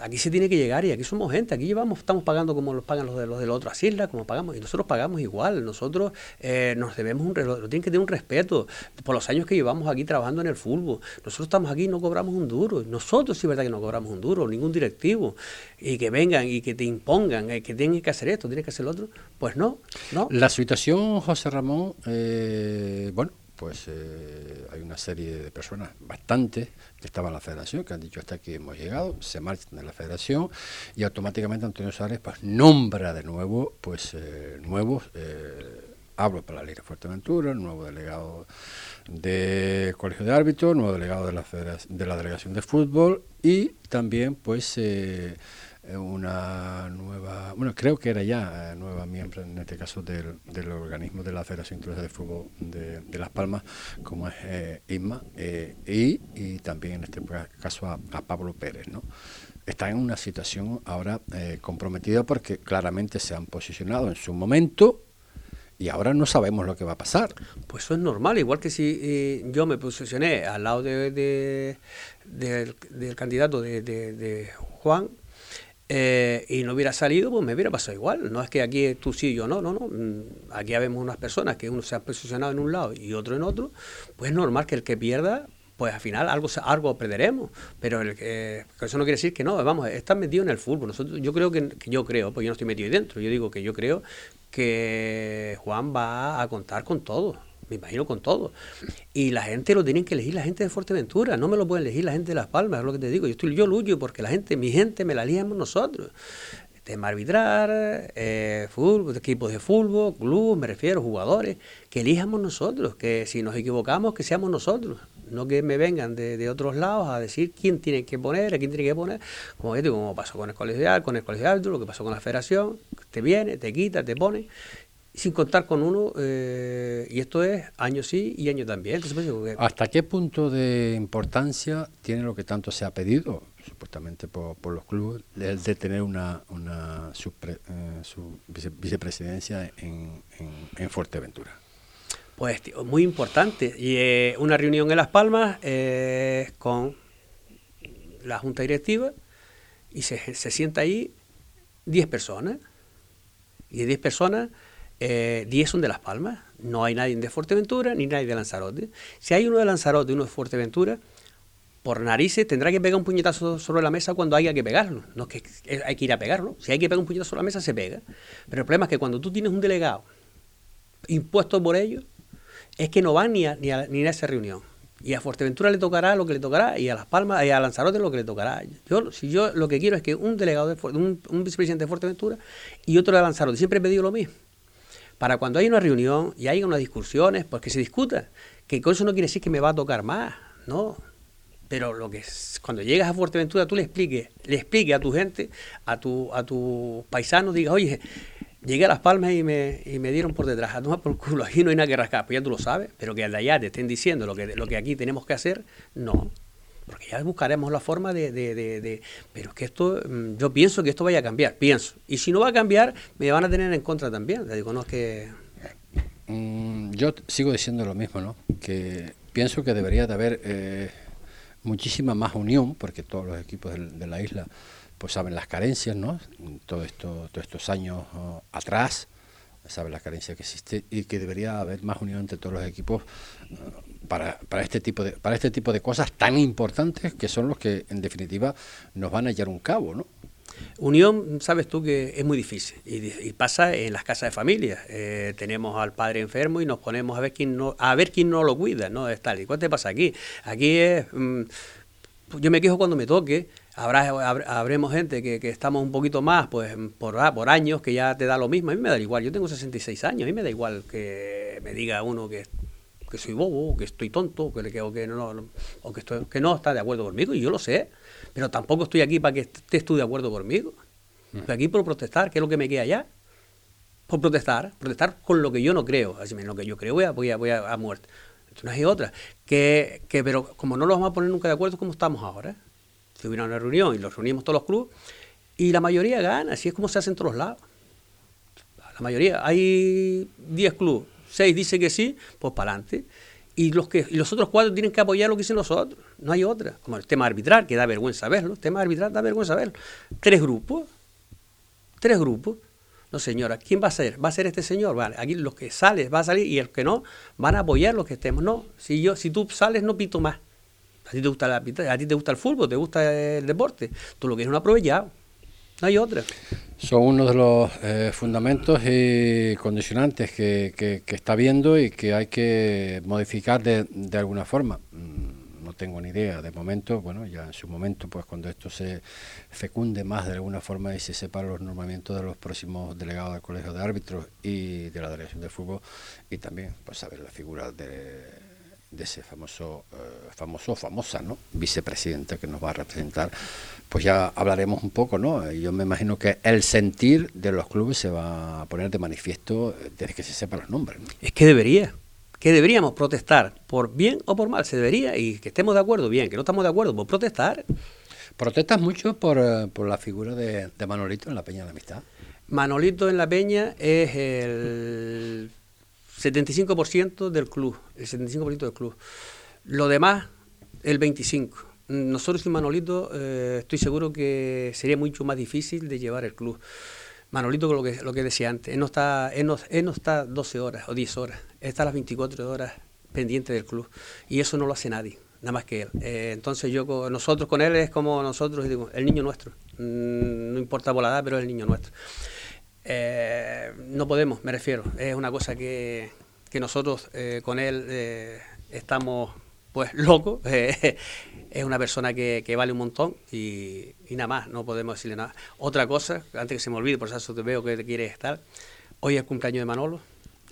aquí se tiene que llegar y aquí somos gente, aquí llevamos, estamos pagando como los pagan los de los de las otras islas, como pagamos, y nosotros pagamos igual, nosotros eh, nos debemos un tienen que tener un respeto por los años que llevamos aquí trabajando en el fútbol. Nosotros estamos aquí y no cobramos un duro, nosotros sí es verdad que no cobramos un duro, ningún directivo, y que vengan y que te impongan, eh, que tienen que hacer esto, tienen que hacer lo otro, pues no, no. La situación, José Ramón, eh, bueno, pues hay una serie de personas, bastante, estaba en la federación, que han dicho hasta aquí hemos llegado, se marchan de la federación y automáticamente Antonio Suárez pues nombra de nuevo pues eh, nuevos eh, hablo para la de Fuerteventura, nuevo delegado de Colegio de Árbitros, nuevo delegado de la, de Delegación de Fútbol y también pues eh, una nueva, bueno, creo que era ya eh, nueva miembro en este caso del, del organismo de la Federación Internacional de Fútbol de, Las Palmas, como es eh, Isma, y, y, también en este caso a, Pablo Pérez, ¿no? Está en una situación ahora comprometida porque claramente se han posicionado en su momento y ahora no sabemos lo que va a pasar. Pues eso es normal, igual que si eh, yo me posicioné al lado de, del, candidato de, Juan eh, y no hubiera salido, pues me hubiera pasado igual. No es que aquí tú sí y yo no, no, no. Mm, aquí vemos unas personas que uno se ha posicionado en un lado y otro en otro, pues es normal que el que pierda pues al final algo, algo perderemos. Pero el, que eso no quiere decir que no, vamos, están metido en el fútbol. Nosotros, yo creo que, yo creo, pues yo no estoy metido ahí dentro, yo digo que yo creo que Juan va a contar con todo, me imagino con todo. Y la gente lo tienen que elegir la gente de Fuerteventura, no me lo pueden elegir la gente de Las Palmas, es lo que te digo. Yo estoy yo lucho porque la gente, mi gente me la elegimos nosotros. Tema arbitrar, eh, fútbol, equipos de fútbol, club, me refiero, jugadores, que elijamos nosotros, que si nos equivocamos, que seamos nosotros no que me vengan de, otros lados a decir quién tiene que poner, a quién tiene que poner, como, como pasó con el colegio con el árbitros, lo que pasó con la federación, te viene, te quita, te pone, sin contar con uno, eh, y esto es año sí y año también. ¿Hasta qué punto de importancia tiene lo que tanto se ha pedido, supuestamente por, los clubes, el de tener una, una eh, vicepresidencia en, en Fuerteventura? Pues muy importante. Y eh, una reunión en Las Palmas con la Junta Directiva y se, sienta ahí 10 personas. Y de 10 personas, 10 eh, son de Las Palmas. No hay nadie de Fuerteventura ni nadie de Lanzarote. Si hay uno de Lanzarote y uno de Fuerteventura, por narices tendrá que pegar un puñetazo sobre la mesa cuando haya que pegarlo. No es que hay que ir a pegarlo. Si hay que pegar un puñetazo sobre la mesa, se pega. Pero el problema es que cuando tú tienes un delegado impuesto por ellos, es que no van ni a, ni a, ni a esa reunión. Y a Fuerteventura le tocará lo que le tocará, y a Las Palmas, y a Lanzarote lo que le tocará. Yo, si yo lo que quiero es que un delegado, de, un, un vicepresidente de Fuerteventura y otro de Lanzarote, siempre he pedido lo mismo. Para cuando hay una reunión y hay unas discusiones, pues que se discuta. Que con eso no quiere decir que me va a tocar más, no. Pero lo que es, cuando llegas a Fuerteventura, tú le expliques, le expliques a tu gente, a tu, a tu paisano, digas, oye, Llegué a Las Palmas y me, y me dieron por detrás, a tomar por culo, aquí no hay nada que rascar, pues ya tú lo sabes, pero que de allá te estén diciendo lo que, lo que aquí tenemos que hacer, no. Porque ya buscaremos la forma de, de, de, Pero es que esto, mm, yo pienso que esto vaya a cambiar, pienso. Y si no va a cambiar, me van a tener en contra también. Le digo, no que... Mm, yo sigo diciendo lo mismo, ¿no? Que pienso que debería de haber eh, muchísima más unión, porque todos los equipos de la isla pues saben las carencias, ¿no? Todo esto, todos estos años oh, atrás, saben las carencias que existen y que debería haber más unión entre todos los equipos para, para, este tipo de, para este tipo de cosas tan importantes que son los que en definitiva nos van a hallar un cabo, ¿no? Unión, sabes tú que es muy difícil y, pasa en las casas de familia. Eh, tenemos al padre enfermo y nos ponemos a ver quién no, a ver quién no lo cuida, ¿no? Es tal. ¿Y cuál te pasa aquí? Aquí es, mm, yo me quejo cuando me toque, Habrá, habremos gente que, que, estamos un poquito más, pues por, por años, que ya te da lo mismo. A mí me da igual, yo tengo 66 años, a mí me da igual que me diga uno que, que soy bobo, que estoy tonto, que, o, que no, o que, estoy, que no está de acuerdo conmigo, y yo lo sé, pero tampoco estoy aquí para que estés tú de acuerdo conmigo. Mm. Estoy aquí por protestar, que es lo que me queda ya. Por protestar, protestar con lo que yo no creo. Así lo que yo creo voy a, voy a, voy a, muerte. Entonces, no hay otra. Que, que, pero como no lo vamos a poner nunca de acuerdo, como estamos ahora tuvieron una reunión y los reunimos todos los clubes y la mayoría gana, así es como se hace en todos lados. La mayoría, hay 10 clubes, 6 dicen que sí, pues para adelante. Y los, que, y los otros cuatro tienen que apoyar lo que dicen los otros, no hay otra. Como el tema arbitral, que da vergüenza verlo, el tema arbitral da vergüenza verlo. Tres grupos, tres grupos. No, señora, ¿quién va a ser? Va a ser este señor, vale. Aquí los que salen va a salir y el que no van a apoyar los que estemos. No, si yo, si tú sales no pito más. A ti te gusta la, a ti te gusta el fútbol, te gusta el deporte. Tú lo quieres un aprovechado. No hay otra. Son uno de los eh, fundamentos y condicionantes que, que, está viendo y que hay que modificar de, de alguna forma. Mm, no tengo ni idea. De momento, bueno, ya en su momento, pues cuando esto se fecunde más de alguna forma y se sepa los normamientos de los próximos delegados del Colegio de Árbitros y de la Delegación de Fútbol, y también, pues saber la figura de de ese famoso, eh, famoso, famosa, ¿no? Vicepresidenta que nos va a representar, pues ya hablaremos un poco, ¿no? Yo me imagino que el sentir de los clubes se va a poner de manifiesto desde que se sepan los nombres. Es que debería, que deberíamos protestar por bien o por mal, se debería, y que estemos de acuerdo, bien, que no estamos de acuerdo, por protestar. ¿Protestas mucho por, eh, por la figura de, de Manolito en la Peña de Amistad? Manolito en la Peña es el 75% del club, el 75% del club. Lo demás, el 25%. Nosotros sin Manolito eh, estoy seguro que sería mucho más difícil de llevar el club. Manolito, lo que, lo que decía antes, él no, está, él, no, él no está 12 horas o 10 horas, está las 24 horas pendiente del club. Y eso no lo hace nadie, nada más que él. Eh, entonces yo nosotros con él es como nosotros, digo, el niño nuestro. Mm, no importa por la edad, pero es el niño nuestro. Eh, no podemos, me refiero. Es una cosa que, que nosotros eh, con él eh, estamos pues locos. es una persona que, que, vale un montón y, y, nada más, no podemos decirle nada. Otra cosa, antes que se me olvide, por eso te veo que te quieres estar, hoy es cumpleaños de Manolo.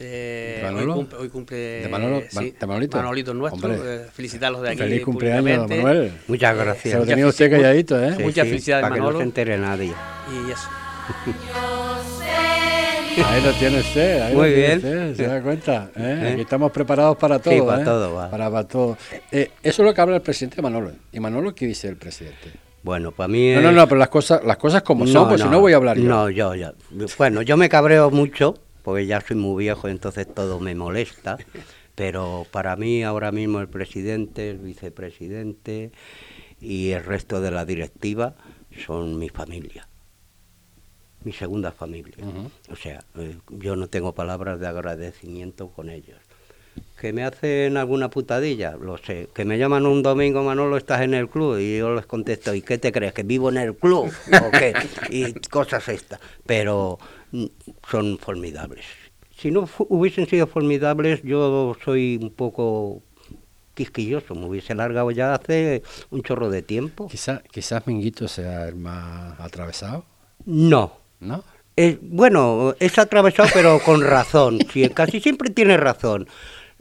Eh, Manolo? Hoy, cumple, hoy cumple de Manolo, sí, de Manolito, Manolito nuestro, eh, felicitarlos de aquí. Feliz cumpleaños, Manuel. Muchas gracias. Se lo tenía usted calladito, ¿eh? Sí, Muchas sí, felicidades, para Manolo. que no se entere nadie. Y eso. Ahí lo tiene usted, ahí Muy lo tiene bien. usted, se da cuenta. ¿eh? ¿Eh? Aquí estamos preparados para todo. Sí, para ¿eh? todo, va. Para, para todo. Eh, eso es lo que habla el presidente Manolo. ¿Y Manolo qué dice el presidente? Bueno, para mí No, no, no, pero las cosas, las cosas como son, pues si no voy a hablar yo. No, yo, yo. Bueno, yo me cabreo mucho, porque ya soy muy viejo, entonces todo me molesta. Pero para mí ahora mismo el presidente, el vicepresidente y el resto de la directiva son mi familia. Mi segunda familia. O sea, eh, yo no tengo palabras de agradecimiento con ellos. Que me hacen alguna putadilla, lo sé. Que me llaman un domingo, Manolo, estás en el club. Y yo les contesto, ¿y qué te crees? ¿Que vivo en el club? ¿O qué? Y cosas estas. Pero mm, son formidables. Si no hubiesen sido formidables, yo soy un poco quisquilloso. Me hubiese largado ya hace un chorro de tiempo. Quizás quizás Minguito sea el más atravesado, No, ¿no? Es, bueno, es atravesado, pero con razón. Sí, casi siempre tiene razón.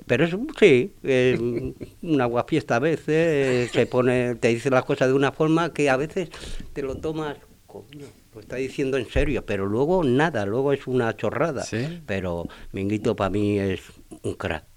Pero es, sí, es una guafiesta a veces, eh, se pone, te dice las cosas de una forma que a veces te lo tomas, coño, lo está diciendo en serio, pero luego nada, luego es una chorrada. Sí. Pero Minguito para mí es un crack.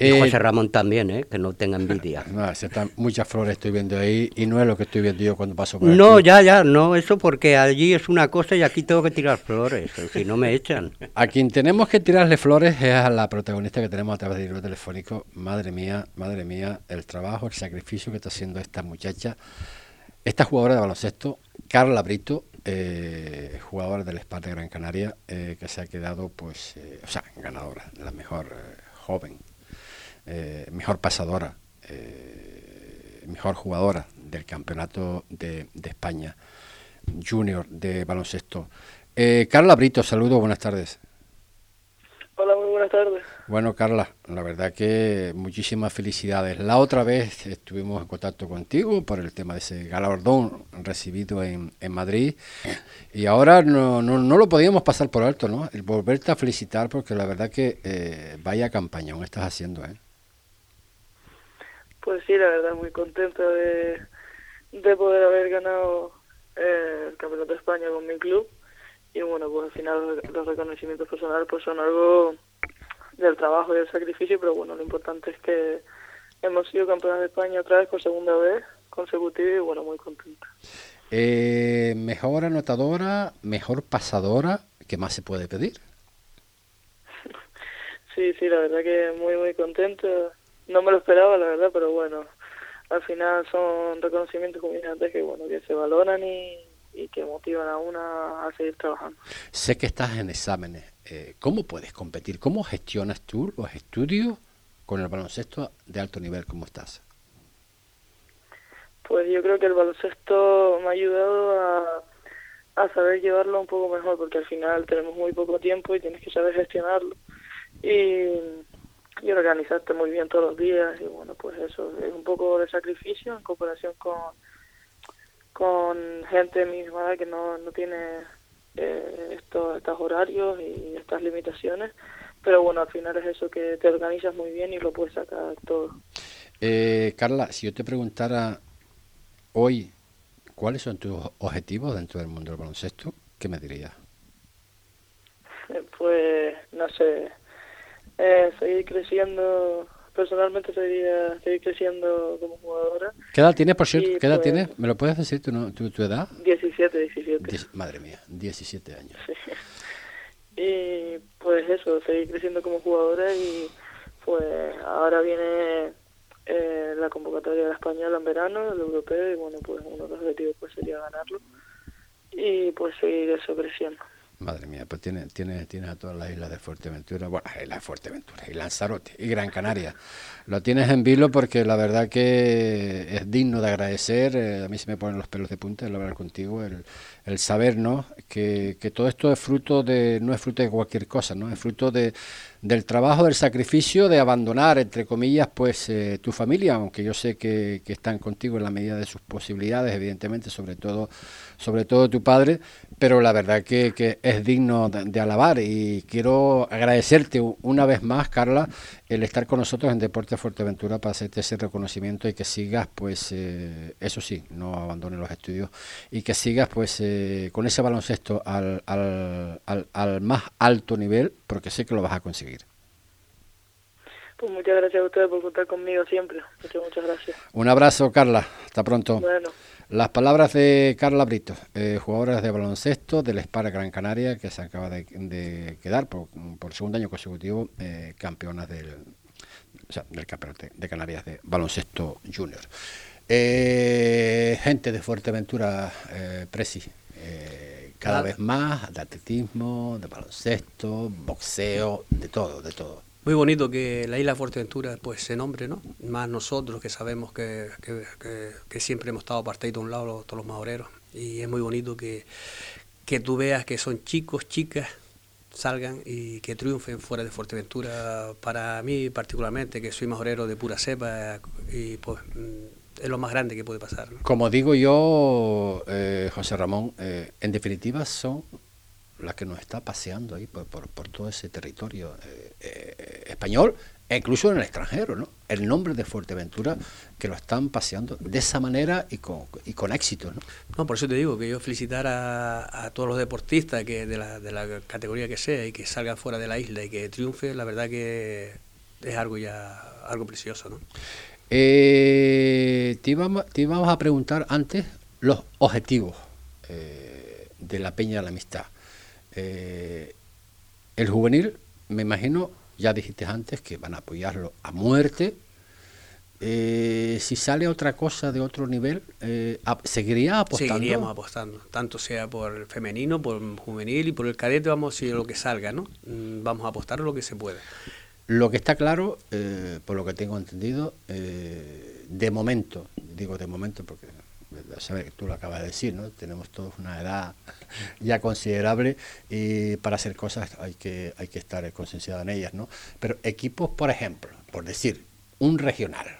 Y Eh, José Ramón también, ¿eh? que no tenga envidia. Muchas flores estoy viendo ahí y no es lo que estoy viendo yo cuando paso por No, aquí. ya, ya, no, eso porque allí es una cosa y aquí tengo que tirar flores, si no me echan. A quien tenemos que tirarle flores es a la protagonista que tenemos a través del libro telefónico. Madre mía, madre mía, el trabajo, el sacrificio que está haciendo esta muchacha, esta jugadora de baloncesto, Carla Brito, eh, jugadora del Sparta de Gran Canaria, eh, que se ha quedado, pues, eh, o sea, ganadora, la mejor joven, eh, mejor pasadora, eh, mejor jugadora del campeonato de, de España junior de baloncesto. Eh, Carla Brito, saludos, buenas tardes. Hola, muy buenas tardes. Bueno, Carla, la verdad que muchísimas felicidades. La otra vez estuvimos en contacto contigo por el tema de ese galardón recibido en, en Madrid y ahora no, no, no lo podíamos pasar por alto, ¿no? El volverte a felicitar porque la verdad que eh, vaya campañón estás haciendo, ¿eh? Pues sí, la verdad, muy contento de, de poder haber ganado eh, el Campeonato de España con mi club. Y bueno, pues al final los, reconocimientos personales pues son algo del trabajo y del sacrificio, pero bueno, lo importante es que hemos sido campeones de España otra vez por segunda vez consecutiva y bueno, muy contento. Eh, mejor anotadora, mejor pasadora, ¿qué más se puede pedir? Sí, sí, la verdad que muy, muy contento. No me lo esperaba, la verdad, pero bueno, al final son reconocimientos antes que bueno, que se valoran y, y que motivan a una a seguir trabajando. Sé que estás en exámenes. Eh, ¿Cómo puedes competir? ¿Cómo gestionas tú los estudios con el baloncesto de alto nivel? ¿Cómo estás? Pues yo creo que el baloncesto me ha ayudado a, a saber llevarlo un poco mejor, porque al final tenemos muy poco tiempo y tienes que saber gestionarlo. Y y organizarte muy bien todos los días y bueno pues eso es un poco de sacrificio en comparación con con gente misma que no, no tiene eh, estos, estos horarios y estas limitaciones pero bueno al final es eso que te organizas muy bien y lo puedes sacar todo. Eh, Carla si yo te preguntara hoy cuáles son tus objetivos dentro del mundo del baloncesto qué me dirías pues no sé eh, seguir creciendo, personalmente seguir, seguir creciendo como jugadora. ¿Qué edad tienes, por cierto? ¿Qué edad pues, tienes? ¿Me lo puedes decir tu, tu, tu edad? 17, 17. madre mía, 17 años. Sí. Y pues eso, seguir creciendo como jugadora y pues ahora viene eh, la convocatoria de la española en verano, el europeo, y bueno, pues uno de los objetivos pues sería ganarlo y pues seguir eso creciendo. Madre mía, pues tiene, tiene, tienes a todas las islas de Fuerteventura, bueno, islas de Fuerteventura, y Lanzarote, y Gran Canaria. Lo tienes en vilo porque la verdad que es digno de agradecer, eh, a mí se me ponen los pelos de punta el hablar contigo, el, el saber, ¿no? Que, que, todo esto es fruto de, no es fruto de cualquier cosa, ¿no? Es fruto de, del trabajo, del sacrificio, de abandonar, entre comillas, pues eh, tu familia, aunque yo sé que, que están contigo en la medida de sus posibilidades, evidentemente, sobre todo, sobre todo tu padre, pero la verdad que, que es digno de, de, alabar y quiero agradecerte una vez más, Carla, el estar con nosotros en Deporte Fuerteventura para hacerte ese reconocimiento y que sigas, pues, eh, eso sí, no abandones los estudios y que sigas, pues, eh, con ese baloncesto al, al, al, al más alto nivel, porque sé que lo vas a conseguir. Pues muchas gracias a ustedes por contar conmigo siempre. Muchas, muchas gracias. Un abrazo, Carla. Hasta pronto. Bueno. Las palabras de Carla Brito, eh, jugadora de baloncesto del Spar Gran Canaria, que se acaba de, de quedar por, por, segundo año consecutivo eh, campeonas del, o sea, del campeonato de Canarias de baloncesto junior. Eh, gente de Fuerteventura, eh, Presi, eh, cada vez más de atletismo, de baloncesto, boxeo, de todo, de todo. Muy bonito que la isla Fuerteventura pues se nombre, ¿no? Más nosotros que sabemos que, que, siempre hemos estado partidos de un lado todos los maoreros. Y es muy bonito que, que tú veas que son chicos, chicas, salgan y que triunfen fuera de Fuerteventura. Para mí particularmente, que soy majorero de pura cepa y pues es lo más grande que puede pasar. Como digo yo, eh, José Ramón, eh, en definitiva son las que nos está paseando ahí por, por, por todo ese territorio eh, eh, español e incluso en el extranjero, ¿no? El nombre de Fuerteventura que lo están paseando de esa manera y con, y con éxito, ¿no? No, por eso te digo que yo felicitar a, a todos los deportistas que de la, de la categoría que sea y que salgan fuera de la isla y que triunfen, la verdad que es algo ya algo precioso, ¿no? Eh, te, íbamos, te íbamos a preguntar antes los objetivos eh, de la Peña de la Amistad. Eh, el juvenil, me imagino, ya dijiste antes que van a apoyarlo a muerte. Eh, si sale otra cosa de otro nivel, eh, ¿seguiría apostando? Seguiríamos apostando, tanto sea por el femenino, por el juvenil y por el cadete, vamos a lo que salga, ¿no? Mm, vamos a apostar lo que se pueda. Lo que está claro, eh, por lo que tengo entendido, de momento, digo de momento porque sabes, tú lo acabas de decir, ¿no? Tenemos todos una edad ya considerable y para hacer cosas hay que, hay que estar concienciado en ellas, ¿no? Pero equipos, por ejemplo, por decir, un regional,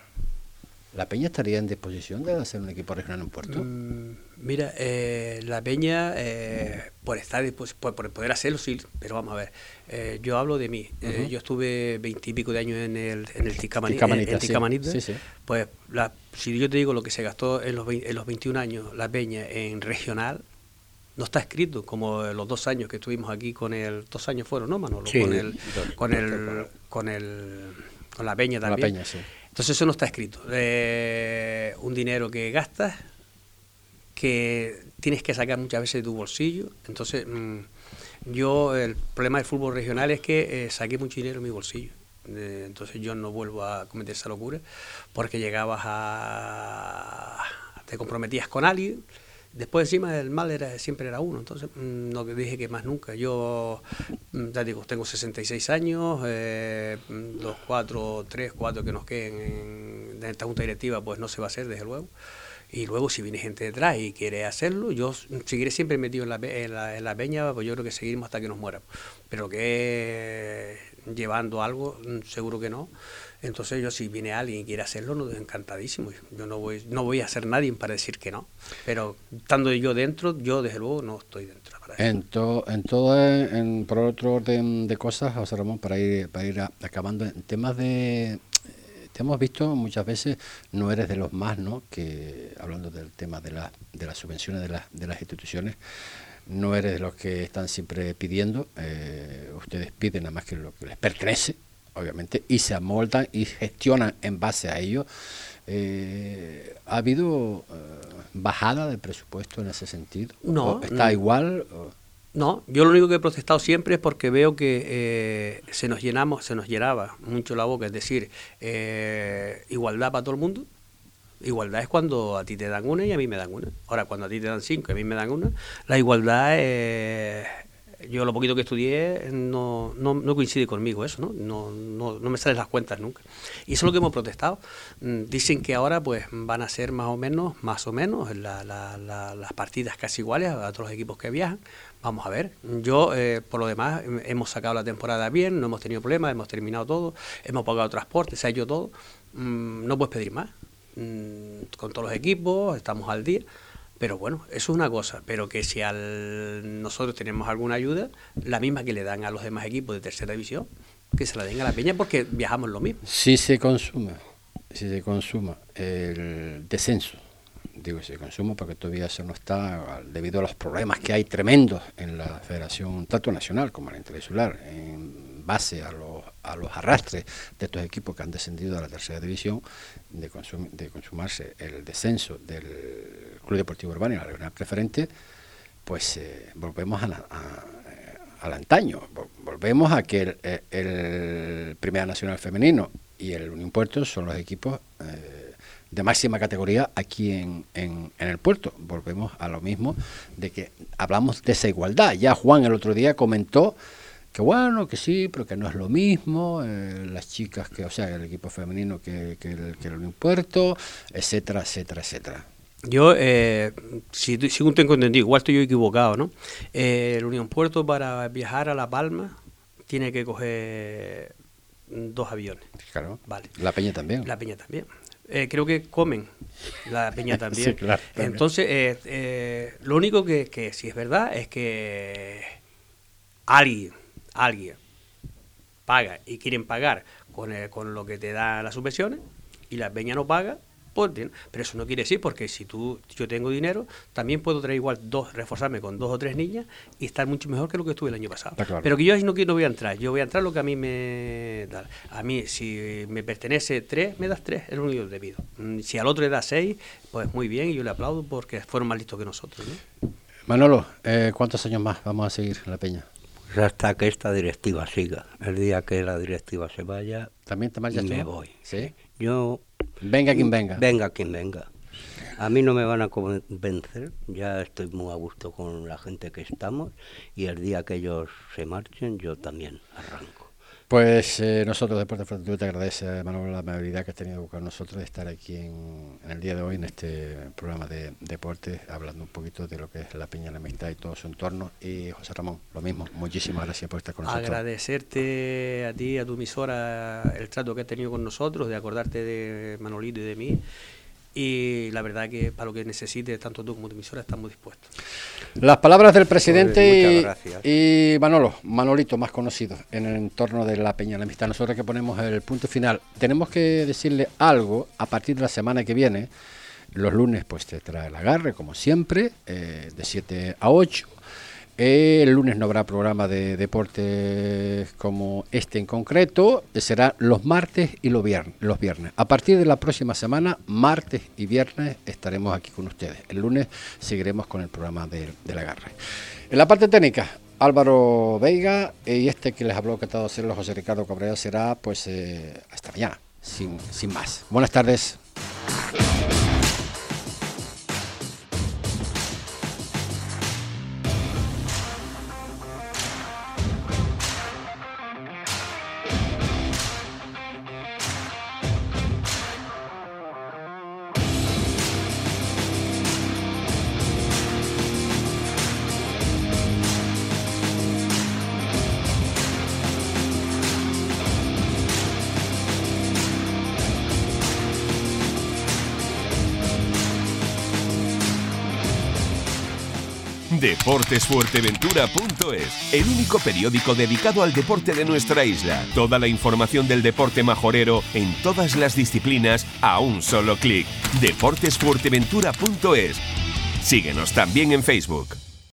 ¿La Peña estaría en disposición de hacer un equipo regional en Puerto? Mm, mira, eh, la Peña, eh, por estar por, por, poder hacerlo, sí, pero vamos a ver. Eh, yo hablo de mí. Uh -huh. yo estuve veintipico de años en el, en el Ticamani, Ticamanita. en, en Ticamanita. Sí, sí. Pues la, si yo te digo lo que se gastó en los, 20, en los 21 años la Peña en regional, no está escrito como los dos años que estuvimos aquí con el dos años fueron no Manolo sí, con el con el con el con la peña también la peña, sí. Entonces eso no está escrito. Eh, un dinero que gastas que tienes que sacar muchas veces de tu bolsillo. Entonces mmm, yo el problema del fútbol regional es que eh, saqué mucho dinero en mi bolsillo. Entonces yo no vuelvo a cometer esa locura porque llegabas a te comprometías con alguien Después encima el mal era siempre era uno, entonces mm, no dije que más nunca. Yo, mm, ya digo, tengo 66 años, eh, los cuatro, tres, cuatro que nos queden en, en, esta junta directiva, pues no se va a hacer, desde luego. Y luego si viene gente detrás y quiere hacerlo, yo seguiré siempre metido en la, en la, en la peña, pues yo creo que seguiremos hasta que nos muera. Pero que llevando algo, mm, seguro que no. Entonces yo si viene alguien y quiere hacerlo, no, encantadísimo. Yo no voy, no voy a ser nadie para decir que no. Pero estando yo dentro, yo desde luego no estoy dentro. En, en todo, en, por otro orden de cosas, José Ramón, para ir, para ir acabando, en temas de... Te hemos visto muchas veces, no eres de los más, ¿no? Que hablando del tema de, la, de las subvenciones de, la, de las instituciones, no eres de los que están siempre pidiendo, eh, ustedes piden nada más que lo que les pertenece, obviamente, y se amoldan y gestionan en base a ello. Eh, ¿Ha habido eh, bajada de presupuesto en ese sentido? No. ¿Está igual? No, yo lo único que he protestado siempre es porque veo que se nos llenamos, se nos llenaba mucho la boca, es decir, igualdad para todo el mundo, Igualdad es cuando a ti te dan una y a mí me dan una. Ahora, cuando a ti te dan cinco y a mí me dan una, la igualdad es... Yo lo poquito que estudié no, no, coincide conmigo eso, ¿no? No, ¿no? no me salen las cuentas nunca. Y eso es lo que hemos protestado. Mm, dicen que ahora pues van a ser más o menos, más o menos, las partidas casi iguales a los equipos que viajan. Vamos a ver. Yo, eh, por lo demás, hemos sacado la temporada bien, no hemos tenido problemas, hemos terminado todo, hemos pagado transporte, se ha hecho todo. Mm, no puedes pedir más. Mm, con todos los equipos, estamos al día. Pero bueno, eso es una cosa, pero que si al, nosotros tenemos alguna ayuda, la misma que le dan a los demás equipos de tercera división, que se la den a la peña porque viajamos lo mismo. Si se consume, si se consuma el descenso, digo se consume porque todavía eso no está, debido a los problemas que hay tremendos en la Federación, tanto nacional como en la interinsular, en base a los, a los arrastres de estos equipos que han descendido a la tercera división, de, de consumarse el descenso del Club Deportivo Urbano y la regional preferente, pues eh, volvemos a, al antaño, volvemos a que el, el, Primera Nacional Femenino y el Unión Puerto son los equipos eh, de máxima categoría aquí en, en, en, el puerto. Volvemos a lo mismo de que hablamos de esa igualdad. Ya Juan el otro día comentó que bueno, que sí, pero que no es lo mismo, eh, las chicas que, o sea, el equipo femenino que, que, el, que el Unión Puerto, etcétera, etcétera, etcétera. Yo, eh, si, según tengo entendido, igual estoy yo equivocado, ¿no? Eh, el Unión Puerto para viajar a La Palma tiene que coger dos aviones. Claro. Vale. La Peña también. La Peña también. Eh, creo que comen la Peña también. sí, claro, Entonces, lo único que, que sí es verdad es que alguien alguien paga y quieren pagar con, con lo que te da las subvenciones y la peña no paga, pues bien. Pero eso no quiere decir porque si tú yo tengo dinero, también puedo traer igual dos, reforzarme con dos o tres niñas y estar mucho mejor que lo que estuve el año pasado. Pero que yo no, no voy a entrar, yo voy a entrar lo que a mí me da. A mí, si me pertenece tres, me das tres, es lo único que te pido. Mm, si al otro le da seis, pues muy bien y yo le aplaudo porque fueron más listos que nosotros. Manolo, eh, ¿cuántos años más vamos a seguir en la peña? Hasta que esta directiva siga. El día que la directiva se vaya, también te me voy. ¿Sí? Yo venga quien venga. Venga quien venga. A mí no me van a convencer, ya estoy muy a gusto con la gente que estamos y el día que ellos se marchen yo también arranco. Pues eh, nosotros, Deportes Fuerteventura, te agradece, Manuel, la amabilidad que has tenido con nosotros de estar aquí en, el día de hoy en este programa de deportes, hablando un poquito de lo que es la Peña la Amistad y todo su entorno. Y José Ramón, lo mismo, muchísimas gracias por estar con nosotros. Agradecerte a ti, a tu emisora, el trato que has tenido con nosotros, de acordarte de Manolito y de mí y la verdad que para lo que necesite, tanto tú como tu emisora, estamos dispuestos. Las palabras del presidente y, Manolo, Manolito, más conocido en el entorno de la Peña la Amistad. Nosotros que ponemos el punto final, tenemos que decirle algo a partir de la semana que viene. Los lunes pues te trae el agarre, como siempre, eh, de 7 a 8 el lunes no habrá programa de deportes como este en concreto, será los martes y los viernes, los viernes. A partir de la próxima semana, martes y viernes, estaremos aquí con ustedes. El lunes seguiremos con el programa de, la agarre. En la parte técnica, Álvaro Veiga y este que les habló que estado hacerlo José Ricardo Cabrera será pues eh, hasta mañana, sin, sin más. Buenas tardes. Deportesfuerteventura.es, el único periódico dedicado al deporte de nuestra isla. Toda la información del deporte majorero en todas las disciplinas a un solo clic. Deportesfuerteventura.es. Síguenos también en Facebook.